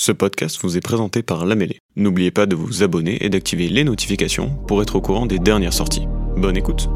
Ce podcast vous est présenté par La Mêlée. N'oubliez pas de vous abonner et d'activer les notifications pour être au courant des dernières sorties. Bonne écoute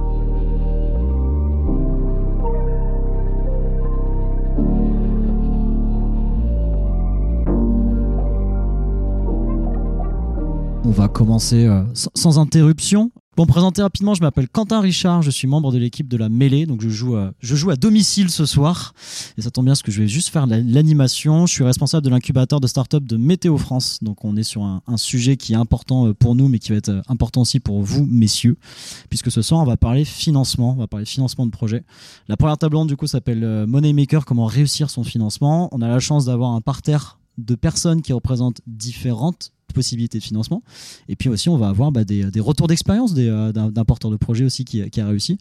On va commencer euh, sans, sans interruption. Me présenter rapidement, je m'appelle Quentin Richard, je suis membre de l'équipe de la mêlée, donc je joue, à, je joue à domicile ce soir. Et ça tombe bien parce que je vais juste faire la- l'animation. Je suis responsable de l'incubateur de start-up de Météo France. Donc on est sur un, un sujet qui est important euh, pour nous, mais qui va être euh, important aussi pour vous, messieurs. Puisque ce soir, on va parler financement, on va parler financement de projet. La première table ronde, du coup, s'appelle euh, Moneymaker, comment réussir son financement. On a la chance d'avoir un parterre de personnes qui représentent différentes possibilités de financement. Et puis aussi, on va avoir bah, des, des retours d'expérience euh, d'un, porteur de projet aussi qui, a réussi.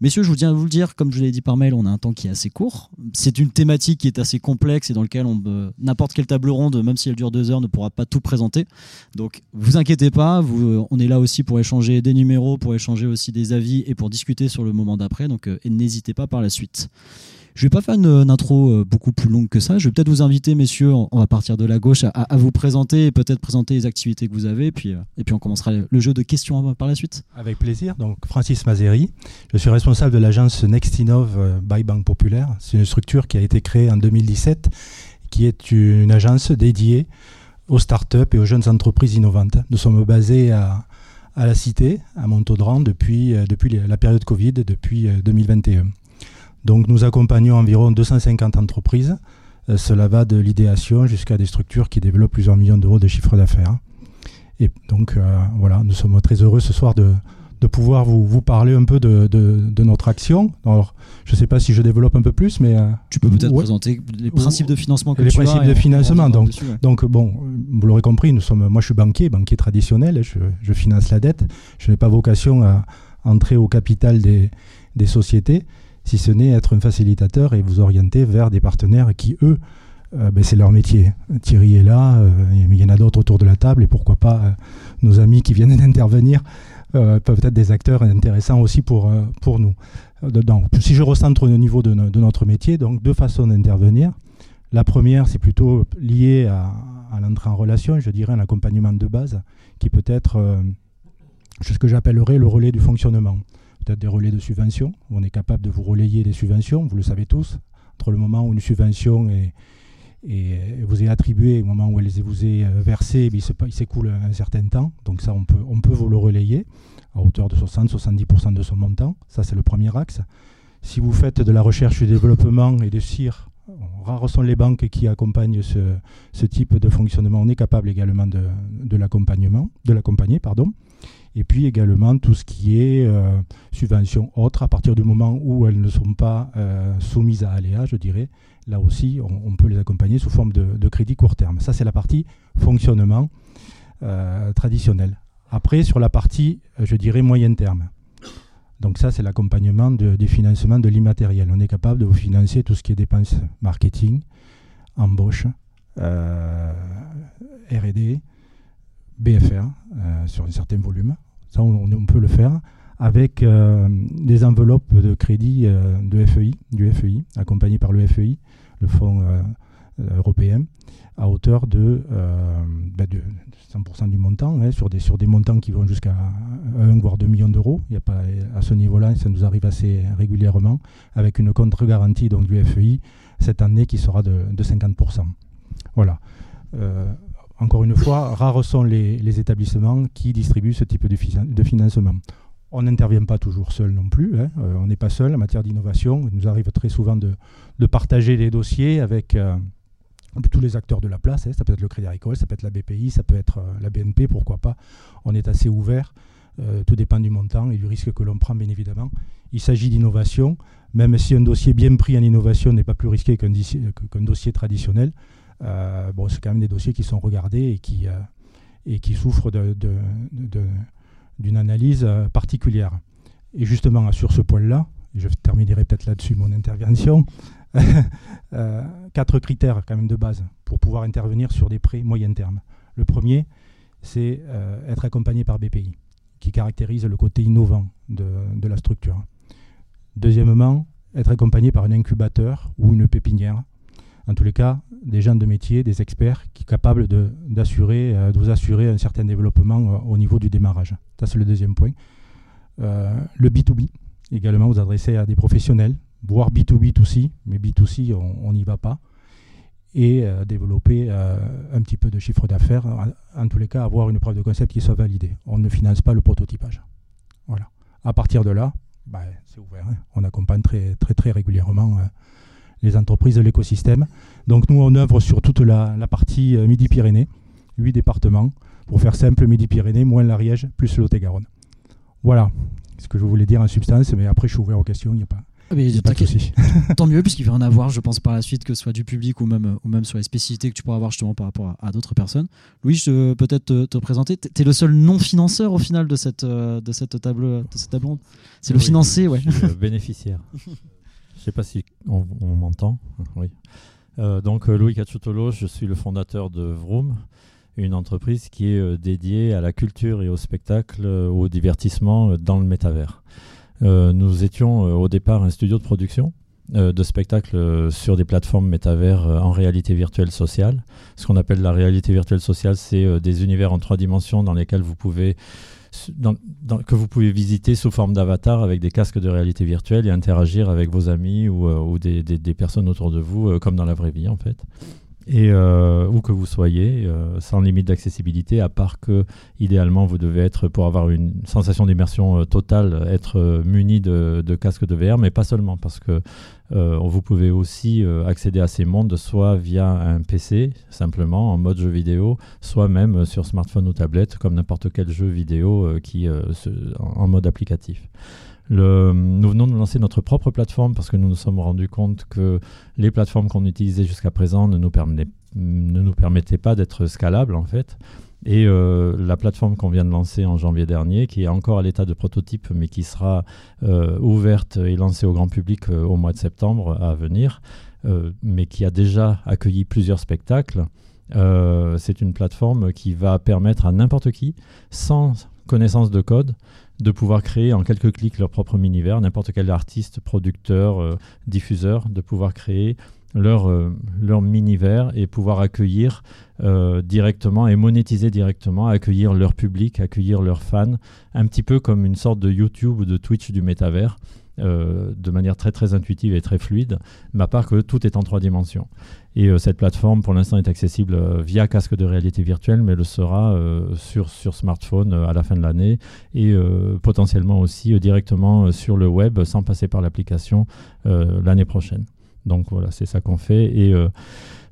Messieurs, je vous tiens à vous le dire, comme je l'ai dit par mail, on a un temps qui est assez court. C'est une thématique qui est assez complexe et dans lequel on, euh, n'importe quelle table ronde, même si elle dure deux heures, ne pourra pas tout présenter. Donc, vous inquiétez pas, vous, euh, on est là aussi pour échanger des numéros, pour échanger aussi des avis et pour discuter sur le moment d'après. Donc, n'hésitez pas par la suite. Je vais pas faire une, intro beaucoup plus longue que ça. Je vais peut-être vous inviter, messieurs, on va partir de la gauche, à, à vous présenter et peut-être présenter les activités que vous avez. Et puis, euh, et puis on commencera le jeu de questions par la suite. Avec plaisir. Donc, Francis Mazeri, je suis responsable de l'agence Nextinov euh, by Banque Populaire. C'est une structure qui a été créée en 2017, qui est une agence dédiée aux startups et aux jeunes entreprises innovantes. Nous sommes basés à, à la Cité, à Montaudran, depuis, euh, depuis la période Covid, depuis euh, 2021. Donc, nous accompagnons environ 250 entreprises. Euh, Cela va de l'idéation jusqu'à des structures qui développent plusieurs millions d'euros de chiffre d'affaires. Et donc, euh, voilà, nous sommes très heureux ce soir de, de pouvoir vous, vous parler un peu de, de, de notre action. Alors, je ne sais pas si je développe un peu plus, mais euh, Tu peux peut-être Ouais. présenter les principes de financement que Les tu as principes de financement, donc. dessus, ouais. donc bon, vous l'aurez compris, nous sommes, moi je suis banquier, banquier traditionnel, je, je finance la dette. Je n'ai pas vocation à entrer au capital des, des sociétés, si ce n'est être un facilitateur et vous orienter vers des partenaires qui, eux, euh, ben, c'est leur métier. Thierry est là, euh, il y en a d'autres autour de la table, et pourquoi pas euh, nos amis qui viennent d'intervenir euh, peuvent être des acteurs intéressants aussi pour, nous. Dedans. Si je recentre au niveau de, no- de notre métier, donc deux façons d'intervenir. La première, c'est plutôt lié à, à l'entrée en relation, je dirais un accompagnement de base, qui peut être ce que j'appellerais le relais du fonctionnement. Peut-être des relais de subvention, où on est capable de vous relayer des subventions, vous le savez tous, entre le moment où une subvention est, vous est attribuée et le moment où elle vous est euh, versée, eh il s'écoule un certain temps, donc ça on peut, on peut vous le relayer à hauteur de 60-70% de son montant, ça c'est le premier axe. Si vous faites de la recherche et développement et de CIR, rares sont les banques qui accompagnent ce, ce type de fonctionnement. On est capable également de, de l'accompagnement, de l'accompagner, pardon. Et puis également tout ce qui est euh, subventions autres, à partir du moment où elles ne sont pas euh, soumises à aléas, je dirais, là aussi, on, peut les accompagner sous forme de, crédit court terme. Ça, c'est la partie fonctionnement euh, traditionnel. Après, sur la partie, euh, je dirais, moyen terme. Donc ça, c'est l'accompagnement de- des financements de l'immatériel. On est capable de vous financer tout ce qui est dépenses marketing, embauche, R&D, BFR, euh, sur un certain volume. Ça, on, peut le faire avec euh, des enveloppes de crédit euh, FEI, du FEI, accompagné par le FEI, le Fonds européen, à hauteur de, euh, bah, de 100% du montant, hein, sur, des, montants qui vont jusqu'à 1 voire 2 millions d'euros. Il à ce niveau-là, ça nous arrive assez régulièrement, avec une contre-garantie donc, du FEI cette année qui sera de, de 50%. Voilà. Encore une fois, rares sont les, établissements qui distribuent ce type de, finan- de financement. On n'intervient pas toujours seul non plus. hein. Euh, on n'est pas seul en matière d'innovation. Il nous arrive très souvent de, partager les dossiers avec euh, tous les acteurs de la place. hein. Ça peut être le Crédit Agricole, ça peut être la BPI, ça peut être euh, la BNP, pourquoi pas. On est assez ouvert. Tout dépend du montant et du risque que l'on prend, bien évidemment. Il s'agit d'innovation, même si un dossier bien pris en innovation n'est pas plus risqué qu'un dossier traditionnel. Euh, bon, c'est quand même des dossiers qui sont regardés et qui, euh, et qui souffrent d'une analyse euh, particulière. Et justement, sur ce point-là, je terminerai peut-être là-dessus mon intervention, quatre critères quand même de base pour pouvoir intervenir sur des prêts moyen terme. Le premier, c'est être accompagné par BPI, qui caractérise le côté innovant de la structure. Deuxièmement, être accompagné par un incubateur ou une pépinière en tous les cas, des gens de métier, des experts qui capables de, d'assurer, de vous assurer un certain développement au niveau du démarrage. Ça, c'est le deuxième point. le B2B, également, vous adressez à des professionnels, voire B2B aussi, mais B2C, on n'y va pas et euh, développer euh, un petit peu de chiffre d'affaires, en, tous les cas avoir une preuve de concept qui soit validée. On ne finance pas le prototypage. Voilà. À partir de là, bah, c'est ouvert. Hein. On accompagne très très, très régulièrement euh, les entreprises de l'écosystème. Donc nous, on œuvre sur toute la, partie Midi-Pyrénées, huit départements. Pour faire simple, Midi-Pyrénées, moins l'Ariège, plus le Lot-et-Garonne. Voilà ce que je voulais dire en substance, mais après je suis ouvert aux questions, il n'y a pas... Ah, Tant mieux, puisqu'il va en avoir, je pense, par la suite, que ce soit du public ou même, ou même sur les spécificités que tu pourras avoir justement par rapport à, d'autres personnes. Louis, je peux peut-être te, présenter. Tu es le seul non-financeur au final de cette, euh, de cette table, de cette table ronde? C'est le financé, ouais. Je suis bénéficiaire. je sais pas si on, m'entend. Oui. Euh, donc, euh, Louis Cacciotolo, je suis le fondateur de Vroom une entreprise qui est dédiée à la culture et au spectacle, au divertissement dans le métavers. Euh, nous étions euh, au départ un studio de production euh, de spectacles sur des plateformes métavers en réalité virtuelle sociale. Ce qu'on appelle la réalité virtuelle sociale, c'est des univers en trois dimensions dans lesquels vous pouvez que vous pouvez visiter sous forme d'avatar avec des casques de réalité virtuelle et interagir avec vos amis ou, des, des, personnes autour de vous, comme dans la vraie vie en fait et euh, où que vous soyez, euh, sans limite d'accessibilité, à part que idéalement vous devez être, pour avoir une sensation d'immersion euh, totale, être muni de, de casques de VR, mais pas seulement, parce que vous pouvez aussi accéder à ces mondes soit via un PC, simplement en mode jeu vidéo, soit même sur smartphone ou tablette, comme n'importe quel jeu vidéo qui, en mode applicatif nous venons de lancer notre propre plateforme parce que nous nous sommes rendus compte que les plateformes qu'on utilisait jusqu'à présent ne nous, permettaient pas d'être scalables en fait. Et euh, la plateforme qu'on vient de lancer en janvier dernier, qui est encore à l'état de prototype, mais qui sera euh, ouverte et lancée au grand public euh, au mois de septembre à venir, mais qui a déjà accueilli plusieurs spectacles, c'est une plateforme qui va permettre à n'importe qui, sans connaissance de code, de pouvoir créer en quelques clics leur propre univers, n'importe quel artiste, producteur, euh, diffuseur, de pouvoir créer leur, euh, leur univers et pouvoir accueillir euh, directement et monétiser directement, accueillir leur public, accueillir leurs fans, un petit peu comme une sorte de YouTube ou de Twitch du métavers. De manière très très intuitive et très fluide, mais à part que tout est en trois dimensions. Et euh, cette plateforme, pour l'instant, est accessible euh, via casque de réalité virtuelle, mais le sera euh, sur, sur smartphone à la fin de l'année et potentiellement aussi directement sur le web sans passer par l'application l'année prochaine. Donc voilà, c'est ça qu'on fait. Et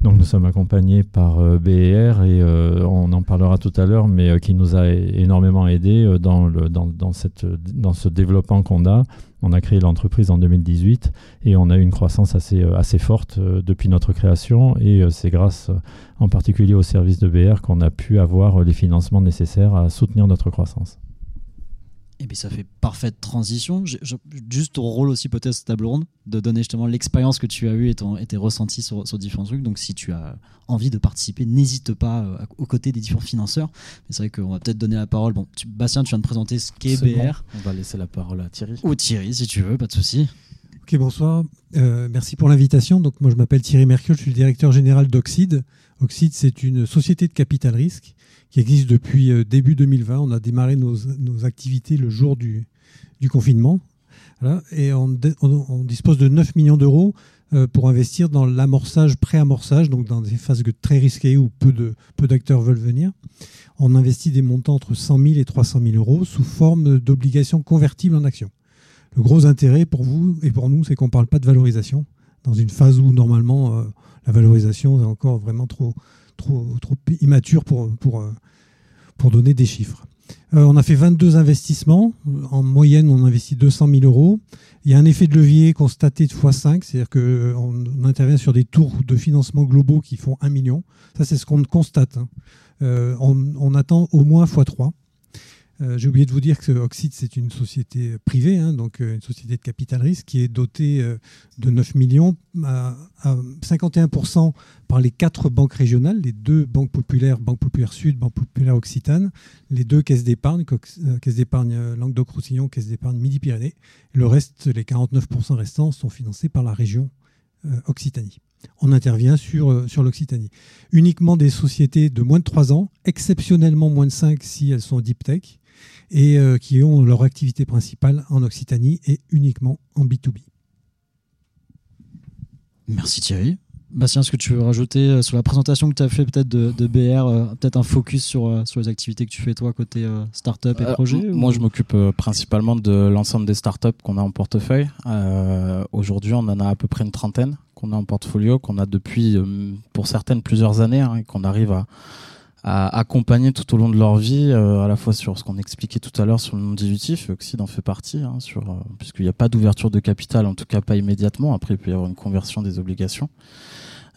donc nous sommes accompagnés par euh, BR et euh, on en parlera tout à l'heure, mais euh, qui nous a énormément aidé dans, le, dans, cette, dans ce développement qu'on a. On a créé l'entreprise en 2018 et on a eu une croissance assez, assez forte depuis notre création et c'est grâce en particulier au service de BR qu'on a pu avoir les financements nécessaires à soutenir notre croissance. Et bien ça fait parfaite transition. juste ton rôle aussi peut-être cette table ronde, de donner justement l'expérience que tu as eue et, ton, et tes ressentis sur, sur, différents trucs. Donc si tu as envie de participer, n'hésite pas euh, aux côtés des différents financeurs. Mais c'est vrai qu'on va peut-être donner la parole. Bon, Bastien, tu viens de présenter ce qu'est BR. On va laisser la parole à Thierry. Ou Thierry, si tu veux, pas de souci. Ok, bonsoir. Euh, merci pour l'invitation. Donc moi je m'appelle Thierry Mercure, je suis le directeur général d'Oxide. Oxide, c'est une société de capital risque qui existe depuis euh, début 2020. On a démarré nos, activités le jour du, confinement. et on, dispose de 9 millions d'euros euh, pour investir dans l'amorçage, pré-amorçage, donc dans des phases très risquées où peu d'acteurs veulent venir. On investit des montants entre 100 000 et 300 000 euros sous forme d'obligations convertibles en actions. Le gros intérêt pour vous et pour nous, c'est qu'on ne parle pas de valorisation dans une phase où normalement euh, la valorisation est encore vraiment trop, trop, trop immature pour, pour, euh, pour donner des chiffres. Euh, on a fait 22 investissements. En moyenne, on investit 200 000 euros. Il y a un effet de levier constaté de x5, c'est-à-dire qu'on euh, on intervient sur des tours de financement globaux qui font 1 million. Ça, c'est ce qu'on constate. Hein. on, on, attend au moins x3. Euh, j'ai oublié de vous dire que Oxide, c'est une société privée, hein, donc euh, une société de capital risque qui est dotée euh, de 9 millions à, 51% par les quatre banques régionales, les deux banques populaires, Banque Populaire Sud, Banque Populaire Occitane, les deux caisses d'épargne, Caisse d'épargne Languedoc-Roussillon, Caisse d'épargne Midi-Pyrénées. Le reste, les 49% restants, sont financés par la région Occitanie. on intervient sur, sur l'Occitanie. Uniquement des sociétés de moins de 3 ans, exceptionnellement moins de 5 si elles sont deep tech, et qui ont leur activité principale en Occitanie et uniquement en B2B. Merci Thierry. Bastien, est-ce que tu veux rajouter euh, sur la présentation que tu as fait peut-être de, BR, euh, peut-être un focus sur, euh, sur les activités que tu fais toi côté start-up et projet Moi, je m'occupe principalement de l'ensemble des start-up qu'on a en portefeuille. Aujourd'hui, on en a à peu près une trentaine qu'on a en portfolio, qu'on a depuis, pour certaines, plusieurs années, hein, et qu'on arrive à, à accompagner tout au long de leur vie, à la fois sur ce qu'on expliquait tout à l'heure sur le non dilutif, Oxide en fait partie, hein, sur, puisqu'il n'y a pas d'ouverture de capital, en tout cas pas immédiatement. Après, il peut y avoir une conversion des obligations.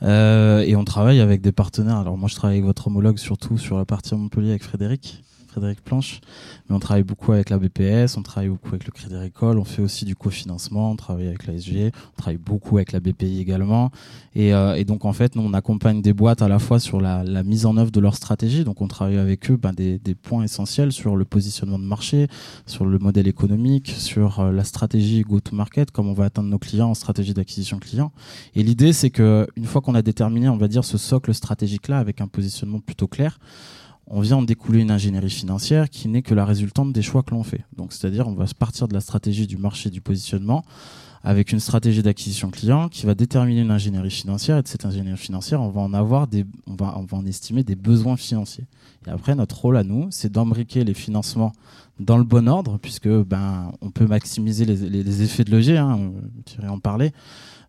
Euh, et on travaille avec des partenaires. Alors moi, je travaille avec votre homologue surtout sur la partie Montpellier avec Frédéric. Frédéric Planche, mais on travaille beaucoup avec la BPS, on travaille beaucoup avec le Crédit Agricole, on fait aussi du cofinancement, on travaille avec la SG, on travaille beaucoup avec la BPI également. Et, euh, et, donc en fait, nous on accompagne des boîtes à la fois sur la, la mise en œuvre de leur stratégie, donc on travaille avec eux ben, des, des, points essentiels sur le positionnement de marché, sur le modèle économique, sur euh, la stratégie go-to-market, comment on va atteindre nos clients en stratégie d'acquisition client. Et l'idée c'est que une fois qu'on a déterminé, on va dire, ce socle stratégique là avec un positionnement plutôt clair, on vient en découler une ingénierie financière qui n'est que la résultante des choix que l'on fait. C'est-à-dire, on va partir de la stratégie du marché du positionnement avec une stratégie d'acquisition client qui va déterminer une ingénierie financière et de cette ingénierie financière, on va en avoir des, on va, en estimer des besoins financiers. Et après, notre rôle à nous, c'est d'embriquer les financements dans le bon ordre, puisque ben, on peut maximiser les, effets de levier, hein, tu en parler.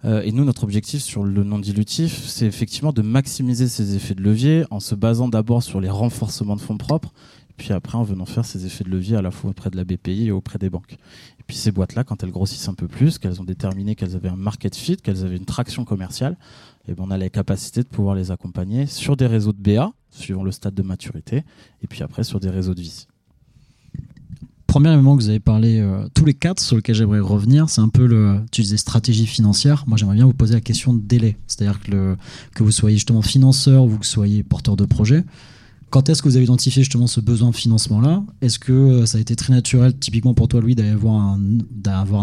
Euh, et nous, notre objectif sur le non dilutif, c'est effectivement de maximiser ces effets de levier en se basant d'abord sur les renforcements de fonds propres, puis après en venant faire ces effets de levier à la fois auprès de la BPI et auprès des banques. Et puis ces boîtes-là, quand elles grossissent un peu plus, qu'elles ont déterminé qu'elles avaient un market fit, qu'elles avaient une traction commerciale, et eh ben on a la capacité de pouvoir les accompagner sur des réseaux de BA, suivant le stade de maturité, et puis après sur des réseaux de vie premier élément que vous avez parlé euh, tous les quatre sur lequel j'aimerais revenir, c'est un peu le, tu disais stratégie financière. Moi, j'aimerais bien vous poser la question de délai. C'est-à-dire que, que vous soyez justement financeur ou que vous soyez porteur de projet. Quand est-ce que vous avez identifié justement ce besoin de financement-là Est-ce que euh, ça a été très naturel, typiquement pour toi, Louis, d'avoir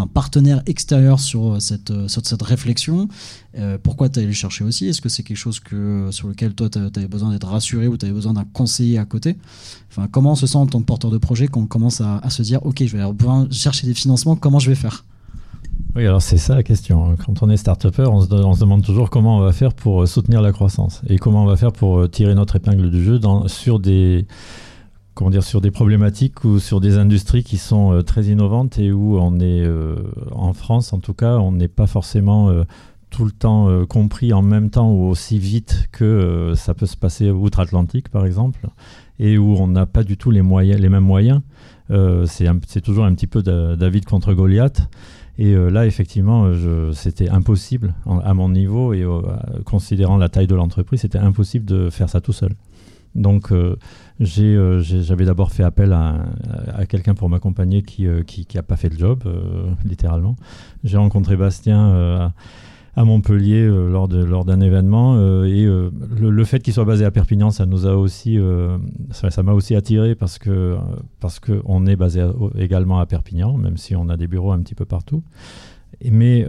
un, partenaire extérieur sur euh, cette, euh, cette réflexion? Pourquoi tu allé le chercher aussi? Est-ce que c'est quelque chose sur lequel toi, tu avais besoin d'être rassuré ou tu avais besoin d'un conseiller à côté? Enfin, Comment on se sent en tant que porteur de projet quand on commence à, se dire, OK, je vais avoir chercher des financements, comment je vais faire? Oui, alors c'est ça la question. Quand on est start-upper, on, on, se demande toujours comment on va faire pour euh, soutenir la croissance et comment on va faire pour euh, tirer notre épingle du jeu sur des comment dire sur des problématiques ou sur des industries qui sont euh, très innovantes et où on est en France en tout cas, on n'est pas forcément tout le temps compris en même temps ou aussi vite que ça peut se passer outre-Atlantique par exemple et où on n'a pas du tout les moyens les mêmes moyens. c'est toujours un petit peu David contre Goliath. Et euh, là, effectivement, euh, c'était impossible à mon niveau et euh, considérant la taille de l'entreprise, c'était impossible de faire ça tout seul. Donc, j'avais d'abord fait appel à, quelqu'un pour m'accompagner qui n'a pas fait le job, littéralement. J'ai rencontré Bastien à Montpellier euh, lors de lors d'un événement euh, et euh, le, fait qu'il soit basé à Perpignan ça nous a aussi ça m'a aussi attiré parce que parce que on est basé également à Perpignan même si on a des bureaux un petit peu partout. Mais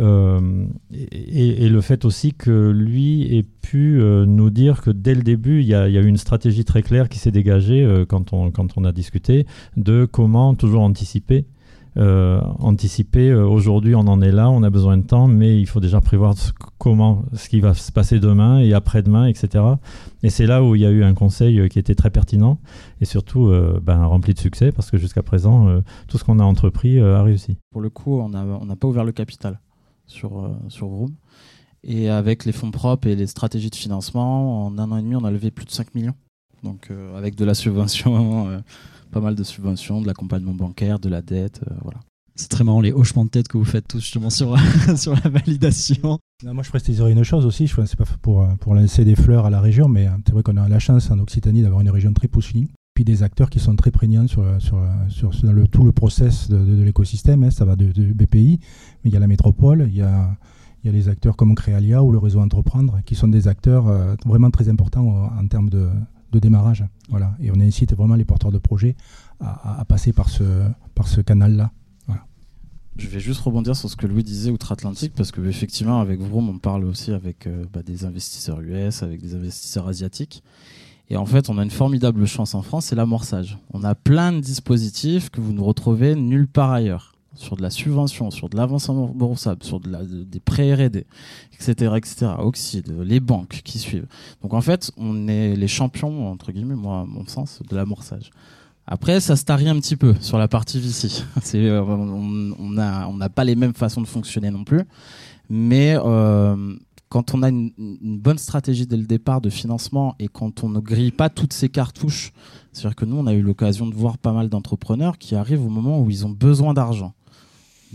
et, le fait aussi que lui ait pu nous dire que dès le début, il y, y a eu une stratégie très claire qui s'est dégagée quand, on, quand on a discuté de comment toujours anticiper euh, anticiper. Euh, aujourd'hui, on en est là, on a besoin de temps, mais il faut déjà prévoir ce, comment, ce qui va se passer demain et après-demain, etc. Et c'est là où il y a eu un conseil euh, qui était très pertinent et surtout ben, rempli de succès parce que jusqu'à présent, tout ce qu'on a entrepris a réussi. Pour le coup, on n'a pas ouvert le capital sur, sur. Et avec les fonds propres et les stratégies de financement, en un an et demi, on a levé plus de 5 millions. Donc avec de la subvention pas mal de subventions, de l'accompagnement bancaire, de la dette, euh, voilà. C'est très marrant les hochements de tête que vous faites tous justement sur, sur la validation. moi, je préciserais une chose aussi. Je c'est pas pour, pour lancer des fleurs à la région, mais euh, c'est vrai qu'on a la chance en Occitanie d'avoir une région très poussée, puis des acteurs qui sont très prégnants sur, sur, sur, le, tout le process de, l'écosystème. Hein. ça va de, BPI, mais il y a la métropole, il y a, il y a les acteurs comme Créalia ou le réseau Entreprendre, qui sont des acteurs euh, vraiment très importants en termes de, de démarrage. Voilà. Et on incite vraiment les porteurs de projets à, passer par ce, canal-là. Je vais juste rebondir sur ce que Louis disait outre-Atlantique, parce que effectivement, avec Vroom, on parle aussi avec euh, bah, des investisseurs US, avec des investisseurs asiatiques. Et en fait, on a une formidable chance en France, c'est l'amorçage. On a plein de dispositifs que vous ne retrouvez nulle part ailleurs. Sur de la subvention, sur de l'avancement remboursable, sur de la, des prêts R&D, etc., etc., Oxide, les banques qui suivent. Donc en fait, on est les champions, entre guillemets, moi, à mon sens, de l'amorçage. Après, ça se tarie un petit peu sur la partie VC. Euh, on n'a pas les mêmes façons de fonctionner non plus. Mais euh, quand on a une, bonne stratégie dès le départ de financement et quand on ne grille pas toutes ces cartouches, c'est-à-dire que nous, on a eu l'occasion de voir pas mal d'entrepreneurs qui arrivent au moment où ils ont besoin d'argent.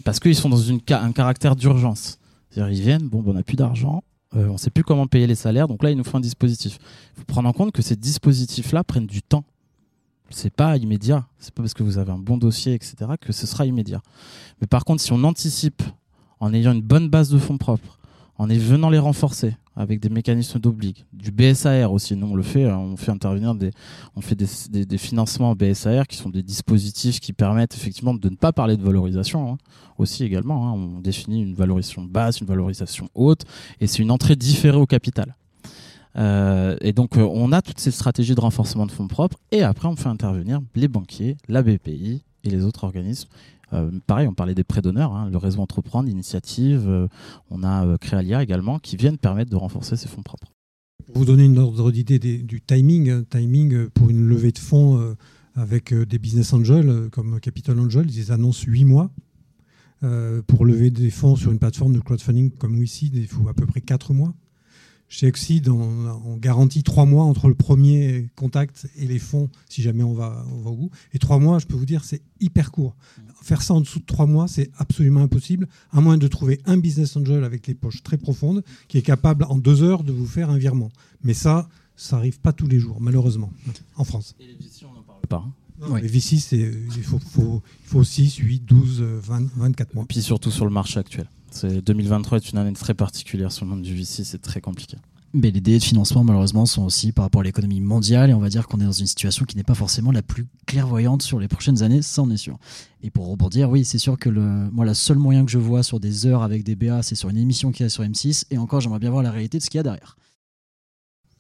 Parce qu'ils sont dans un caractère d'urgence. Ils viennent, bon, on n'a plus d'argent, euh, on ne sait plus comment payer les salaires, donc là, il nous faut un dispositif. Il faut prendre en compte que ces dispositifs-là prennent du temps c'est pas immédiat. C'est pas parce que vous avez un bon dossier, etc., que ce sera immédiat. Mais par contre, si on anticipe en ayant une bonne base de fonds propres, en venant les renforcer avec des mécanismes d'oblig, du BSAR aussi, nous on le fait, hein, on fait intervenir des, on fait des, des, financements BSAR qui sont des dispositifs qui permettent effectivement de ne pas parler de valorisation hein, aussi également. Hein. on définit une valorisation basse, une valorisation haute, et c'est une entrée différée au capital. Euh, et donc, euh, on a toutes ces stratégies de renforcement de fonds propres. Et après, on fait intervenir les banquiers, la BPI et les autres organismes. Euh, pareil, on parlait des prêts d'honneur, hein, le réseau Entreprendre, l'initiative. on a Créalia également qui viennent permettre de renforcer ces fonds propres. Pour vous donner une ordre d'idée du timing, timing pour une levée de fonds avec des business angels comme Capital Angel, ils annoncent 8 mois. pour lever des fonds sur une plateforme de crowdfunding comme ici, il faut à peu près 4 mois. Chez Exceed, on, garantit trois mois entre le premier contact et les fonds, si jamais on va, au bout. Et trois mois, je peux vous dire, c'est hyper court. Faire ça en dessous de trois mois, c'est absolument impossible, à moins de trouver un business angel avec les poches très profondes qui est capable en deux heures de vous faire un virement. Mais ça, ça n'arrive pas tous les jours, malheureusement, en France. Et les on n'en parle pas. Les VC, il faut, faut, faut 6, 8, 12, 20, 24 mois. Et puis surtout sur le marché actuel. 2023 est une année très particulière sur le monde du VC, c'est très compliqué. Mais les délais de financement, malheureusement, sont aussi par rapport à l'économie mondiale. Et on va dire qu'on est dans une situation qui n'est pas forcément la plus clairvoyante sur les prochaines années, ça en est sûr. Et pour rebondir, oui, c'est sûr que le, moi, le seul moyen que je vois sur des heures avec des BA, c'est sur une émission qui est sur M6. Et encore, j'aimerais bien voir la réalité de ce qu'il y a derrière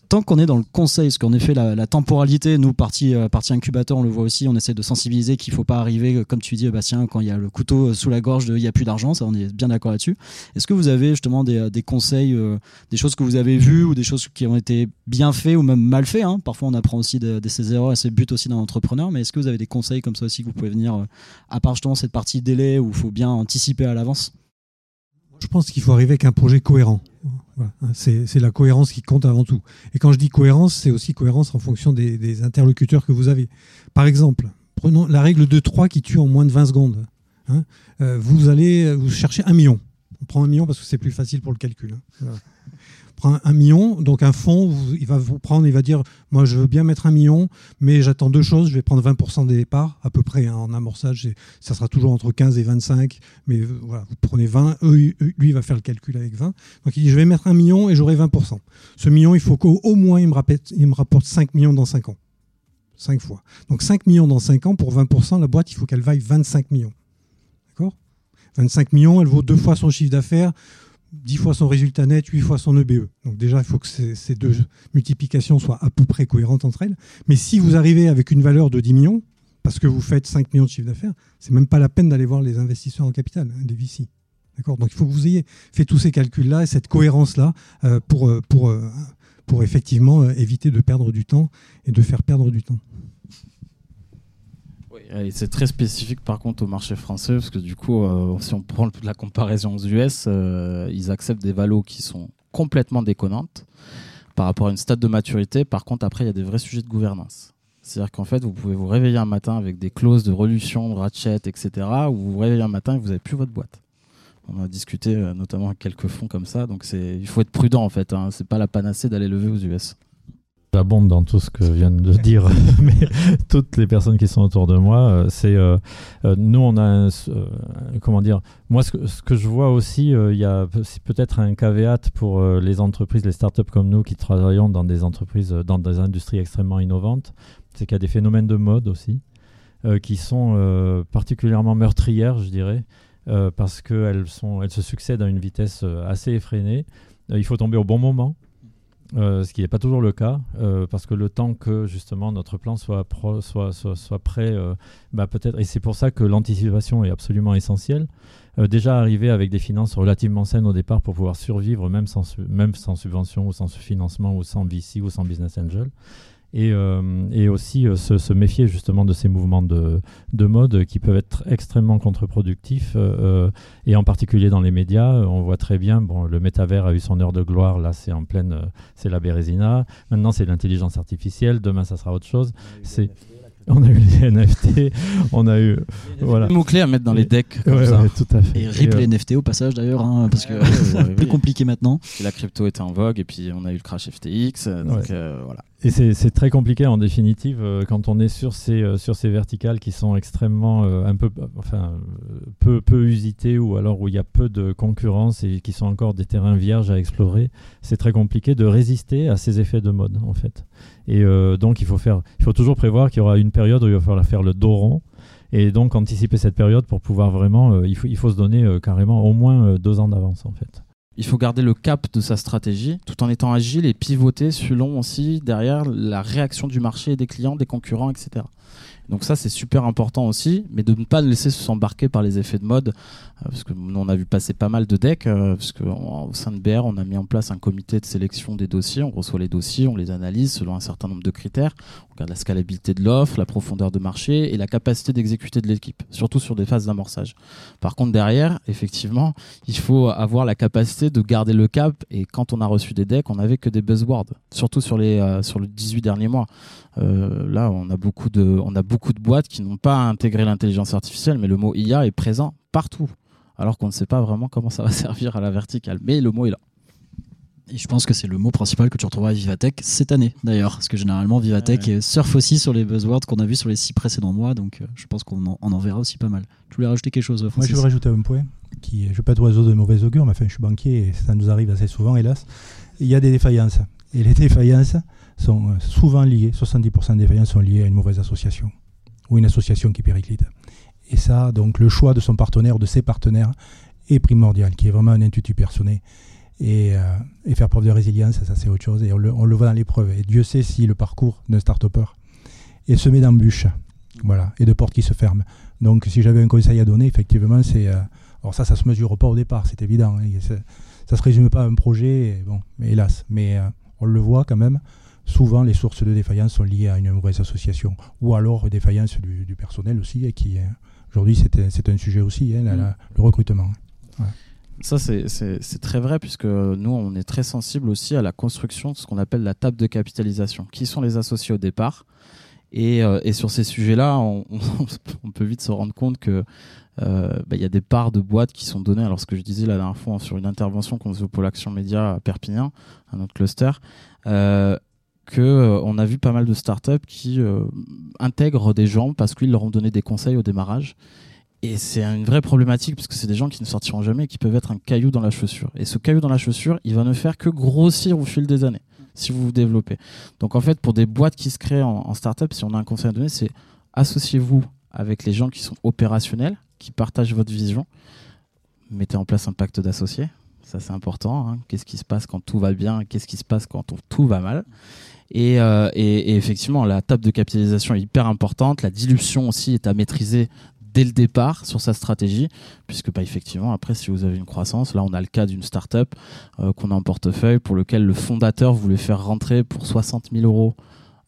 tant qu'on est dans le conseil, parce qu'en effet, la, temporalité, nous, partie, euh, partie incubateur, on le voit aussi, on essaie de sensibiliser qu'il ne faut pas arriver, euh, comme tu dis, Bastien, quand il y a le couteau euh, sous la gorge, il n'y a plus d'argent, ça, on est bien d'accord là-dessus. Est-ce que vous avez justement des, conseils, des choses que vous avez vues ou des choses qui ont été bien faites ou même mal faites hein? Parfois, on apprend aussi de, ses erreurs et ses buts aussi d'un entrepreneur, mais est-ce que vous avez des conseils comme ça aussi que vous pouvez venir, à part justement cette partie délai où il faut bien anticiper à l'avance? Je pense qu'il faut arriver avec un projet cohérent. C'est la cohérence qui compte avant tout. Et quand je dis cohérence, c'est aussi cohérence en fonction des, interlocuteurs que vous avez. Par exemple, prenons la règle de 3 qui tue en moins de 20 secondes. Hein. Euh, vous allez vous chercher un million. On prend un million parce que c'est plus facile pour le calcul. Hein prend un million, donc un fonds, il va vous prendre, il va dire, moi je veux bien mettre un million, mais j'attends deux choses, je vais prendre 20% des départs, à peu près hein, en amorçage, ça sera toujours entre 15 et 25, mais euh, voilà, vous prenez 20, lui il va faire le calcul avec 20, donc il dit, je vais mettre un million et j'aurai 20%. Ce million, il faut qu'au moins il me, rapporte, il me rapporte 5 millions dans 5 ans. 5 fois. Donc 5 millions dans 5 ans, pour 20%, la boîte, il faut qu'elle vaille 25 millions. D'accord? 25 millions, elle vaut deux fois son chiffre d'affaires 10 fois son résultat net, 8 fois son EBE. Donc déjà, il faut que ces, deux multiplications soient à peu près cohérentes entre elles. Mais si vous arrivez avec une valeur de 10 millions, parce que vous faites 5 millions de chiffre d'affaires, c'est même pas la peine d'aller voir les investisseurs en capital, hein, des VC. Donc il faut que vous ayez fait tous ces calculs-là et cette cohérence-là euh, euh, euh, pour effectivement éviter de perdre du temps et de faire perdre du temps c'est très spécifique par contre au marché français, parce que du coup, euh, si on prend la comparaison aux US, euh, ils acceptent des valos qui sont complètement déconnantes par rapport à une stade de maturité. Par contre, après, il y a des vrais sujets de gouvernance. C'est-à-dire qu'en fait, vous pouvez vous réveiller un matin avec des clauses de relution, de ratchet, etc., ou vous vous réveillez un matin et vous n'avez plus votre boîte. On a discuté euh, notamment avec quelques fonds comme ça, donc il faut être prudent en fait. Hein. C'est pas la panacée d'aller lever aux US j'abonde dans tout ce que viennent de dire toutes les personnes qui sont autour de moi. Euh, c'est euh, euh, nous, on a comment dire. Moi, ce que, je vois aussi, il y a peut-être un caveat pour les entreprises, les startups comme nous qui travaillons dans des entreprises, dans des industries extrêmement innovantes. C'est qu'il y a des phénomènes de mode aussi qui sont particulièrement meurtrières, je dirais. parce qu'elles elles se succèdent à une vitesse assez effrénée. il faut tomber au bon moment. Ce qui n'est pas toujours le cas, parce que le temps que justement notre plan soit, prêt, bah, peut-être, et c'est pour ça que l'anticipation est absolument essentielle. déjà arriver avec des finances relativement saines au départ pour pouvoir survivre, même sans, même sans subvention ou sans financement ou sans VC ou sans business angel et, euh, et aussi euh, se, se, méfier justement de ces mouvements de, de mode qui peuvent être extrêmement contre-productifs euh, et en particulier dans les médias. On voit très bien, bon, le métavers a eu son heure de gloire, là c'est en pleine, c'est la Bérésina. Maintenant c'est l'intelligence artificielle, demain ça sera autre chose. C'est on a eu les NFT, on a eu voilà. mots clés à mettre dans les decks. Comme ça. tout à fait. Et rip les NFT au passage d'ailleurs, hein, parce que c'est plus compliqué maintenant. la crypto était en vogue et puis on a eu le crash FTX, donc voilà. Et c'est très compliqué en définitive euh, quand on est sur ces, euh, sur ces verticales qui sont extrêmement euh, un peu, enfin, peu, peu usitées ou alors où il y a peu de concurrence et qui sont encore des terrains vierges à explorer. C'est très compliqué de résister à ces effets de mode en fait. Et donc il faut, faire, il faut toujours prévoir qu'il y aura une période où il va falloir faire le dos rond. Et donc anticiper cette période pour pouvoir vraiment, il, faut, il faut se donner carrément au moins deux ans d'avance en fait il faut garder le cap de sa stratégie tout en étant agile et pivoter selon aussi derrière la réaction du marché, des clients, des concurrents, etc. Donc ça, c'est super important aussi, mais de ne pas laisser s'embarquer par les effets de mode, euh, parce que nous, on a vu passer pas mal de decks, euh, parce qu'au sein de BR, on a mis en place un comité de sélection des dossiers, on reçoit les dossiers, on les analyse selon un certain nombre de critères, on regarde la scalabilité de l'offre, la profondeur de marché et la capacité d'exécuter de l'équipe, surtout sur des phases d'amorçage. Par contre, derrière, effectivement, il faut avoir la capacité de garder le cap, et quand on a reçu des decks, on n'avait que des buzzwords, surtout sur les euh, sur les 18 derniers mois. Là, on a beaucoup de, on a beaucoup de boîtes qui n'ont pas intégré l'intelligence artificielle, mais le mot IA est présent partout, alors qu'on ne sait pas vraiment comment ça va servir à la verticale. Mais le mot est là. Et je pense que c'est le mot principal que tu retrouveras à Vivatech cette année, d'ailleurs. Parce que généralement, Vivatech surfe aussi sur les buzzwords qu'on a vus sur les six précédents mois. Donc, euh, je pense qu'on en, en, verra aussi pas mal. Tu voulais rajouter quelque chose, Francis Moi, je veux rajouter un point. Qui, je ne veux pas être oiseau de mauvais augure, mais enfin, je suis banquier et ça nous arrive assez souvent, hélas. Il y a des défaillances. Et les défaillances, sont euh, souvent liés, 70% des défaillances sont liés à une mauvaise association ou une association qui périclite. Et ça, donc le choix de son partenaire, de ses partenaires, est primordial, qui est vraiment un intuitu personnel. Et, euh, et, faire preuve de résilience, ça c'est autre chose. Et on le, voit dans l'épreuve. Et Dieu sait si le parcours d'un start-upper est semé d'embûches voilà, et de portes qui se ferment. Donc si j'avais un conseil à donner, effectivement, c'est... Euh, alors ça, ça se mesure pas au départ, c'est évident. Hein, ça se résume pas à un projet, bon, hélas. Mais on le voit quand même souvent les sources de défaillance sont liées à une mauvaise association ou alors défaillance du, du personnel aussi, qui aujourd'hui c'est un sujet aussi, hein, mm. le recrutement. Ça, c'est très vrai, puisque nous, on est très sensible aussi à la construction de ce qu'on appelle la table de capitalisation. Qui sont les associés au départ? Et, euh, et, sur ces sujets-là, on, on, peut vite se rendre compte que euh, bah, il y a des parts de boîtes qui sont données. Alors, ce que je disais la dernière fois sur une intervention qu'on faisait au Pôle Action Média à Perpignan, un autre cluster, euh, que euh, on a vu pas mal de startups qui euh, intègrent des gens parce qu'ils leur ont donné des conseils au démarrage. Et c'est une vraie problématique parce que c'est des gens qui ne sortiront jamais et qui peuvent être un caillou dans la chaussure. Et ce caillou dans la chaussure, il va ne faire que grossir au fil des années si vous vous développez. Donc en fait, pour des boîtes qui se créent en, en startup, si on a un conseil à donner, c'est associez-vous avec les gens qui sont opérationnels, qui partagent votre vision. Mettez en place un pacte d'associés. Ça, c'est important. Hein. Qu'est-ce qui se passe quand tout va bien? Qu'est-ce qui se passe quand tout va mal? Euh, et, effectivement, la table de capitalisation est hyper importante. La dilution aussi est à maîtriser dès le départ sur sa stratégie, puisque bah, effectivement, après, si vous avez une croissance, là, on a le cas d'une startup euh, qu'on a en portefeuille pour lequel le fondateur voulait faire rentrer pour 60 000 euros.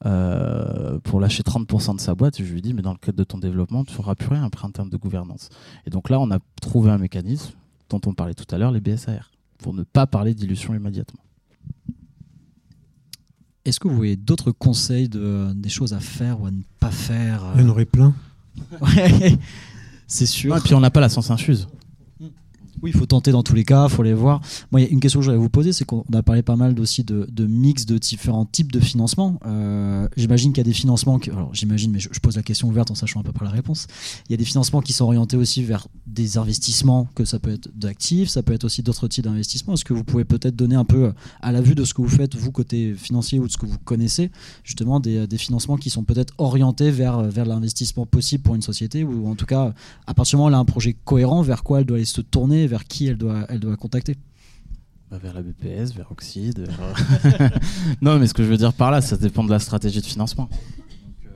Euh, pour lâcher 30% de sa boîte, je lui dis mais dans le cadre de ton développement, tu ne feras plus rien après en termes de gouvernance. Et donc là, on a trouvé un mécanisme dont on parlait tout à l'heure, les BSAR, pour ne pas parler dilution immédiatement. Est-ce que vous voyez d'autres conseils de, des choses à faire ou à ne pas faire Il y en aurait plein. c'est sûr. et puis on n'a pas la sens infuse. Oui, il faut tenter dans tous les cas, il faut les voir. Moi, a une question que voudrais vous poser, c'est qu'on a parlé pas mal aussi de, mix de différents types de financement. Euh, j'imagine qu'il y a des financements, qui, alors j'imagine, mais je, pose la question ouverte en sachant à peu près la réponse. Il y a des financements qui sont orientés aussi vers des investissements, que ça peut être d'actifs, ça peut être aussi d'autres types d'investissements. Est-ce que vous pouvez peut-être donner un peu à la vue de ce que vous faites, vous, côté financier ou de ce que vous connaissez, justement des, des financements qui sont peut-être orientés vers, vers l'investissement possible pour une société, ou en tout cas, à partir du moment où elle a un projet cohérent, vers quoi elle doit aller se tourner, vers qui elle doit, elle doit contacter bah vers la BPS, vers Oxide. Vers... non, mais ce que je veux dire par là, ça dépend de la stratégie de financement.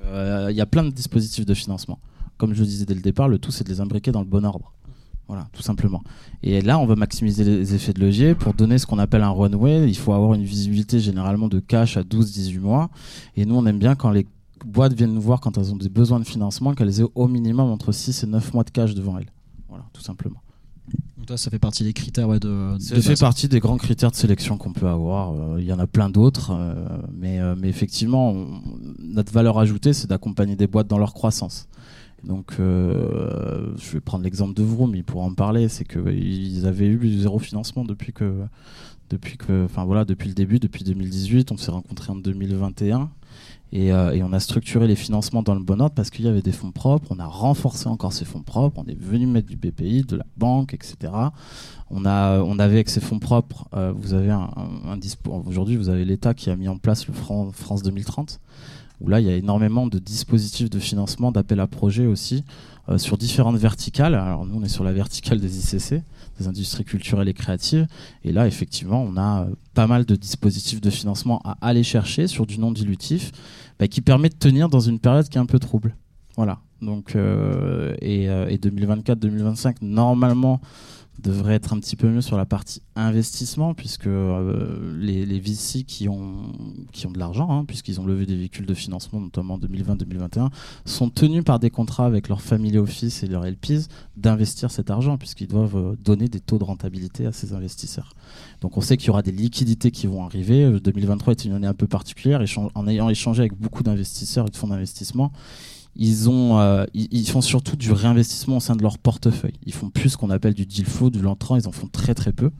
Il euh, y a plein de dispositifs de financement. Comme je disais dès le départ, le tout, c'est de les imbriquer dans le bon ordre. Voilà, tout simplement. Et là, on va maximiser les effets de levier pour donner ce qu'on appelle un runway. Il faut avoir une visibilité généralement de cash à 12-18 mois. Et nous, on aime bien quand les boîtes viennent nous voir quand elles ont des besoins de financement, qu'elles aient au minimum entre 6 et 9 mois de cash devant elles. Voilà, tout simplement. Toi, ça fait partie des critères ouais, de. Ça fait partie des grands critères de sélection qu'on peut avoir. Euh, il y en a plein d'autres, euh, mais, euh, mais effectivement, on, notre valeur ajoutée, c'est d'accompagner des boîtes dans leur croissance. Donc, je vais prendre l'exemple de Vroom, il pourra en parler. C'est qu'ils avaient eu zéro financement depuis que, depuis que, enfin voilà, depuis le début, depuis 2018. On s'est rencontrés en 2021. Et, euh, et, on a structuré les financements dans le bon ordre parce qu'il y avait des fonds propres. On a renforcé encore ces fonds propres. On est venu mettre du BPI, de la banque, etc. On avait avec ces fonds propres, euh, vous avez un, un, aujourd'hui, vous avez l'État qui a mis en place le France 2030 où là, il y a énormément de dispositifs de financement, d'appel à projets aussi, euh, sur différentes verticales. Alors nous, on est sur la verticale des ICC, des industries culturelles et créatives. Et là, effectivement, on a euh, pas mal de dispositifs de financement à aller chercher sur du non dilutif, bah, qui permet de tenir dans une période qui est un peu trouble. Voilà. Donc, euh, et, et 2024-2025, normalement, devrait être un petit peu mieux sur la partie investissement, puisque euh, les, VC qui ont, qui ont de l'argent, hein, puisqu'ils ont levé des véhicules de financement, notamment en 2020-2021, sont tenus par des contrats avec leur family office et leur LPs d'investir cet argent, puisqu'ils doivent euh, donner des taux de rentabilité à ces investisseurs. Donc on sait qu'il y aura des liquidités qui vont arriver. 2023 est une année un peu particulière, en ayant échangé avec beaucoup d'investisseurs et de fonds d'investissement ils, ont, euh, ils, font surtout du réinvestissement au sein de leur portefeuille. Ils font plus ce qu'on appelle du deal flow, du l'entrant, ils en font très très peu.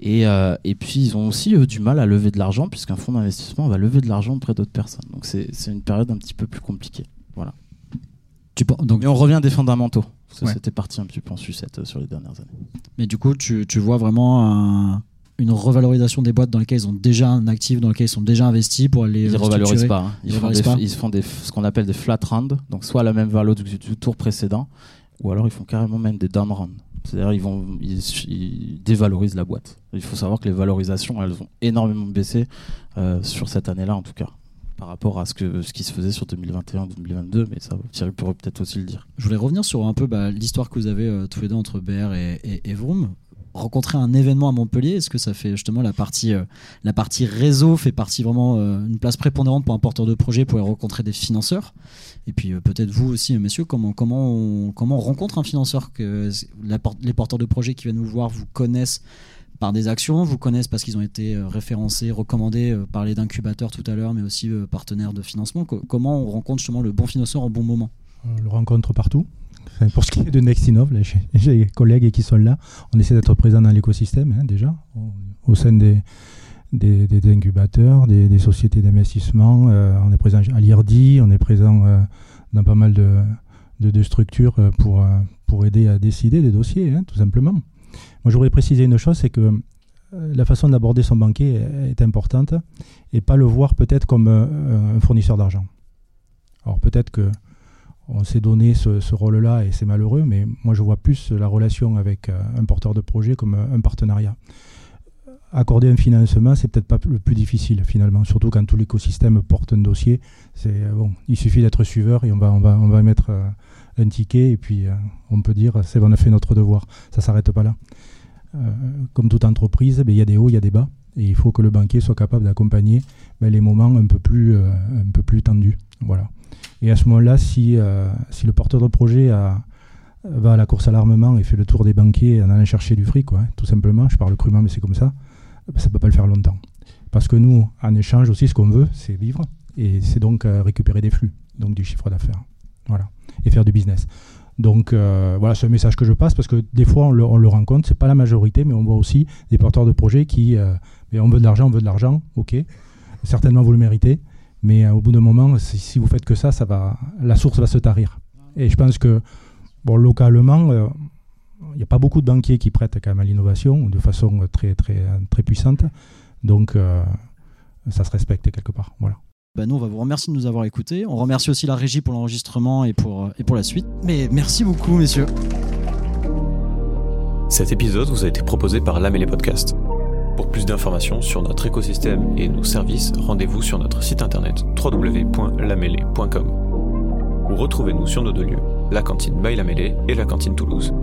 Et, euh, et puis ils ont aussi du mal à lever de l'argent, puisqu'un fonds d'investissement va lever de l'argent auprès d'autres personnes. Donc c'est une période un petit peu plus compliquée. Voilà. Tu, donc, Et on revient des fondamentaux. Ouais. C'était parti un petit peu en sucette euh, sur les dernières années. Mais du coup, tu, tu vois vraiment un une revalorisation des boîtes dans lesquelles ils ont déjà un actif, dans lesquelles ils sont déjà investis pour aller. Ils ne revalorisent pas. Hein. Ils, ils, font des, pas. ils, font des, ce qu'on appelle des flat rounds, donc soit la même valeur du, du, tour précédent, ou alors ils font carrément même des down rounds. C'est-à-dire ils vont ils, ils, dévalorisent la boîte. Il faut savoir que les valorisations elles ont énormément baissé euh, sur cette année-là en tout cas par rapport à ce, que, ce qui se faisait sur 2021-2022, mais ça, Thierry pourrait peut-être aussi le dire. Je voulais revenir sur un peu bah, l'histoire que vous avez euh, tous les deux entre BR et, et, et Vroom rencontrer un événement à Montpellier? Est-ce que ça fait justement la partie, euh, la partie réseau fait partie vraiment euh, une place prépondérante pour un porteur de projet pour rencontrer des financeurs? Et puis euh, peut-être vous aussi, messieurs, comment, comment, on, comment on rencontre un financeur que les porteurs de projet qui viennent vous voir vous connaissent par des actions, vous connaissent parce qu'ils ont été référencés, recommandés, parler d'incubateurs tout à l'heure, mais aussi partenaires de financement? comment on rencontre justement le bon financeur au bon moment? On le rencontre partout pour ce qui est de Nextinov, j'ai des collègues qui sont là. On essaie d'être présent dans l'écosystème hein, déjà, au, sein des, incubateurs, des, sociétés d'investissement. Euh, on est présent à l'IRDI, on est présent euh, dans pas mal de, structures euh, pour, aider à décider des dossiers, hein, tout simplement. Moi, je voudrais préciser une chose, c'est que la façon d'aborder son banquier est importante et pas le voir peut-être comme un fournisseur d'argent. Alors peut-être que on s'est donné ce, rôle-là et c'est malheureux, mais moi je vois plus la relation avec euh, un porteur de projet comme un partenariat. Accorder un financement, c'est peut-être pas le plus difficile finalement, surtout quand tout l'écosystème porte un dossier. C'est euh, bon, il suffit d'être suiveur et on va mettre euh, un ticket et puis on peut dire c'est on a fait notre devoir. Ça s'arrête pas là. comme toute entreprise, ben, il y a des hauts, il y a des bas et il faut que le banquier soit capable d'accompagner ben, les moments un peu plus un peu plus tendus. Voilà. Et à ce moment-là, si, euh, le porteur de projet va à la course à l'armement et fait le tour des banquiers en allant chercher du fric, quoi, hein, tout simplement, je parle crûment, mais c'est comme ça, ça ne peut pas le faire longtemps. Parce que nous, en échange aussi, ce qu'on veut, c'est vivre et c'est donc euh, récupérer des flux, donc du chiffre d'affaires. Voilà. Et faire du business. Donc voilà, c'est un message que je passe parce que des fois on le, on le rencontre, c'est pas la majorité, mais on voit aussi des porteurs de projets qui, mais on veut de l'argent, on veut de l'argent, ok, certainement vous le méritez, mais au bout d'un moment, si, si, vous faites que ça, ça va, la source va se tarir. Et je pense que localement, il n'y a pas beaucoup de banquiers qui prêtent quand même à l'innovation de façon très, très, très puissante. Donc, euh, ça se respecte quelque part. Voilà. Bah nous, on va vous remercier de nous avoir écoutés. On remercie aussi la régie pour l'enregistrement et pour, et pour la suite. Mais merci beaucoup, messieurs. Cet épisode vous a été proposé par Lamélé Podcast. Pour plus d'informations sur notre écosystème et nos services, rendez-vous sur notre site internet www.lamélé.com ou retrouvez-nous sur nos deux lieux, la cantine by et la cantine Toulouse.